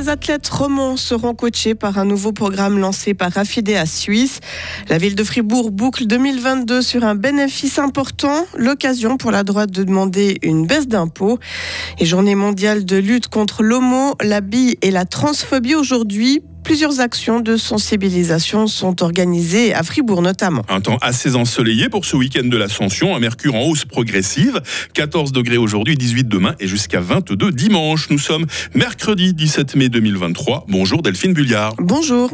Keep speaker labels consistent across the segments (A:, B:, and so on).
A: Trois athlètes romans seront coachés par un nouveau programme lancé par Affidea Suisse. La ville de Fribourg boucle 2022 sur un bénéfice important, l'occasion pour la droite de demander une baisse d'impôts. Et journée mondiale de lutte contre l'homo, la bille et la transphobie aujourd'hui Plusieurs actions de sensibilisation sont organisées à Fribourg notamment.
B: Un temps assez ensoleillé pour ce week-end de l'Ascension, un mercure en hausse progressive, 14 degrés aujourd'hui, 18 demain et jusqu'à 22 dimanche. Nous sommes mercredi 17 mai 2023. Bonjour Delphine Bulliard.
A: Bonjour.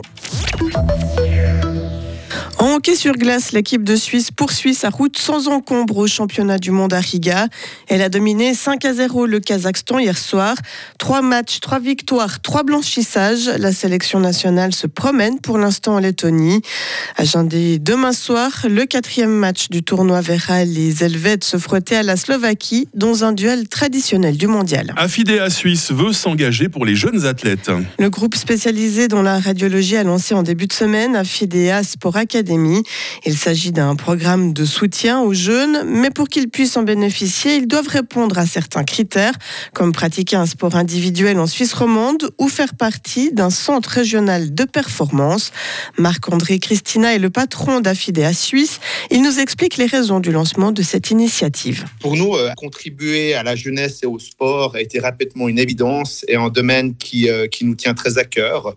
A: En hockey sur glace, l'équipe de Suisse poursuit sa route sans encombre au championnat du monde à Riga. Elle a dominé 5 à 0 le Kazakhstan hier soir. Trois matchs, trois victoires, trois blanchissages. La sélection nationale se promène pour l'instant en Lettonie. Agendé demain soir, le quatrième match du tournoi verra les Helvètes se frotter à la Slovaquie dans un duel traditionnel du mondial.
B: Affidea Suisse veut s'engager pour les jeunes athlètes.
A: Le groupe spécialisé dans la radiologie a lancé en début de semaine Affidea Sport Academy il s'agit d'un programme de soutien aux jeunes, mais pour qu'ils puissent en bénéficier, ils doivent répondre à certains critères, comme pratiquer un sport individuel en Suisse romande ou faire partie d'un centre régional de performance. Marc-André Christina est le patron d'Affidea Suisse. Il nous explique les raisons du lancement de cette initiative.
C: Pour nous, euh, contribuer à la jeunesse et au sport a été rapidement une évidence et un domaine qui, euh, qui nous tient très à cœur.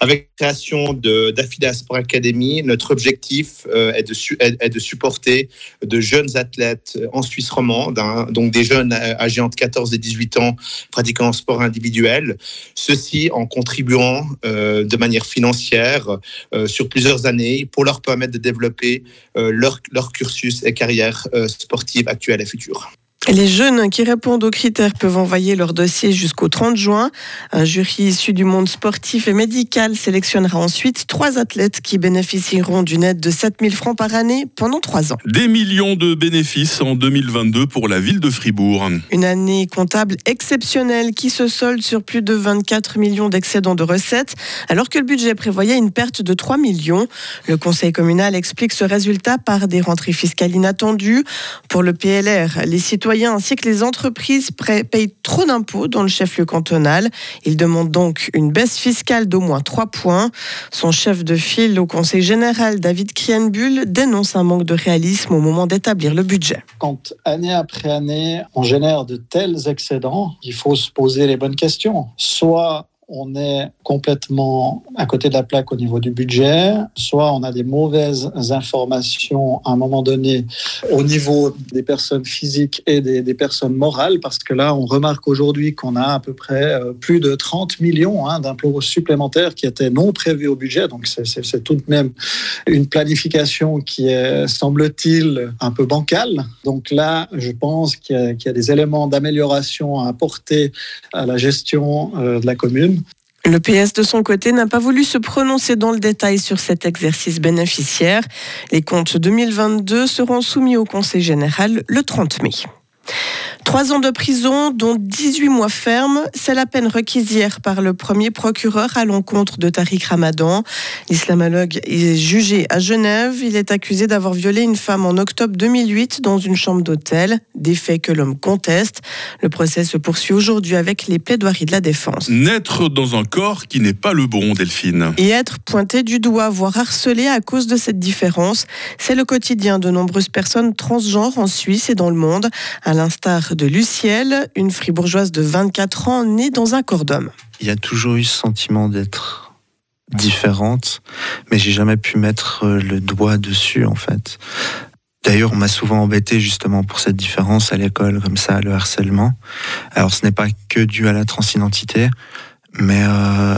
C: Avec la création d'Affidea Sport Academy, notre objectif objectif euh, est, de est, de supporter de jeunes athlètes en Suisse romande, hein, donc des jeunes âgés entre 14 et 18 ans pratiquant un sport individuel, ceci en contribuant euh, de manière financière euh, sur plusieurs années pour leur permettre de développer leur, leur cursus et carrière sportive actuelle et future.
A: Les jeunes qui répondent aux critères peuvent envoyer leur dossier jusqu'au 30 juin. Un jury issu du monde sportif et médical sélectionnera ensuite trois athlètes qui bénéficieront d'une aide de 7000 francs par année pendant trois ans.
B: Des millions de bénéfices en 2022 pour la ville de Fribourg.
A: Une année comptable exceptionnelle qui se solde sur plus de 24 millions d'excédents de recettes, alors que le budget prévoyait une perte de 3 millions. Le conseil communal explique ce résultat par des rentrées fiscales inattendues. Pour le PLR, les citoyens ainsi que les entreprises payent trop d'impôts dans le chef-lieu cantonal. Il demande donc une baisse fiscale d'au moins 3 points. Son chef de file au Conseil général, David Krienbull, dénonce un manque de réalisme au moment d'établir le budget.
D: Quand année après année, on génère de tels excédents, il faut se poser les bonnes questions. Soit on est complètement à côté de la plaque au niveau du budget, soit on a des mauvaises informations à un moment donné au niveau des personnes physiques et des, personnes morales, parce que là, on remarque aujourd'hui qu'on a à peu près euh, plus de 30 millions hein, d'impôts supplémentaires qui étaient non prévus au budget, donc c'est tout de même une planification qui est, semble-t-il, un peu bancale. Donc là, je pense qu'il y, a des éléments d'amélioration à apporter à la gestion euh, de la commune.
A: Le PS de son côté n'a pas voulu se prononcer dans le détail sur cet exercice bénéficiaire. Les comptes 2022 seront soumis au Conseil général le 30 mai. Trois ans de prison, dont 18 mois fermes, c'est la peine requise hier par le premier procureur à l'encontre de Tariq Ramadan. L'islamologue est jugé à Genève. Il est accusé d'avoir violé une femme en octobre 2008 dans une chambre d'hôtel, des faits que l'homme conteste. Le procès se poursuit aujourd'hui avec les plaidoiries de la défense.
B: Naître dans un corps qui n'est pas le bon, Delphine.
A: Et être pointé du doigt, voire harcelé à cause de cette différence, c'est le quotidien de nombreuses personnes transgenres en Suisse et dans le monde, à l'instar de Lucielle, une fribourgeoise de 24 ans née dans un corps d'homme.
E: Il y a toujours eu ce sentiment d'être différente, mais j'ai jamais pu mettre euh, le doigt dessus en fait. D'ailleurs, on m'a souvent embêté justement pour cette différence à l'école, comme ça, le harcèlement. Alors, ce n'est pas que dû à la transidentité, mais euh,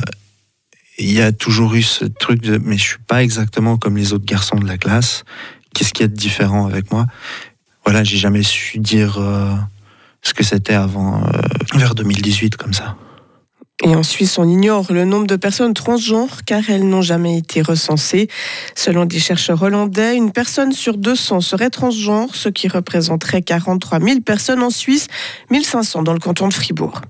E: il y a toujours eu ce truc de mais je suis pas exactement comme les autres garçons de la classe. Qu'est-ce qu'il y a de différent avec moi? Voilà, j'ai jamais su dire euh, ce que c'était avant, euh, vers 2018 comme ça.
A: Et en Suisse, on ignore le nombre de personnes transgenres car elles n'ont jamais été recensées. Selon des chercheurs hollandais, une personne sur 200 serait transgenre, ce qui représenterait 43 000 personnes en Suisse, 1500 dans le canton de Fribourg.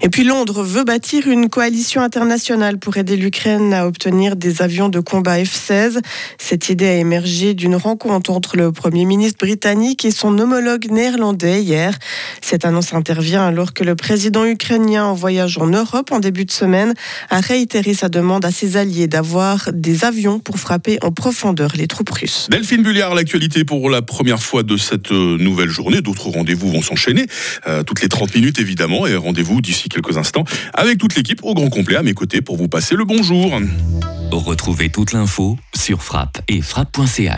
A: Et puis Londres veut bâtir une coalition internationale pour aider l'Ukraine à obtenir des avions de combat F-16. Cette idée a émergé d'une rencontre entre le Premier ministre britannique et son homologue néerlandais hier. Cette annonce intervient alors que le président ukrainien en voyage en Europe en début de semaine a réitéré sa demande à ses alliés d'avoir des avions pour frapper en profondeur les troupes russes.
B: Delphine Bulliard, l'actualité pour la première fois de cette euh, nouvelle journée. D'autres rendez-vous vont s'enchaîner, euh, toutes les 30 minutes évidemment, et rendez-vous d'ici quelques instants avec toute l'équipe au grand complet à mes côtés pour vous passer le bonjour.
F: Retrouvez toute l'info sur frappe et frappe.ch.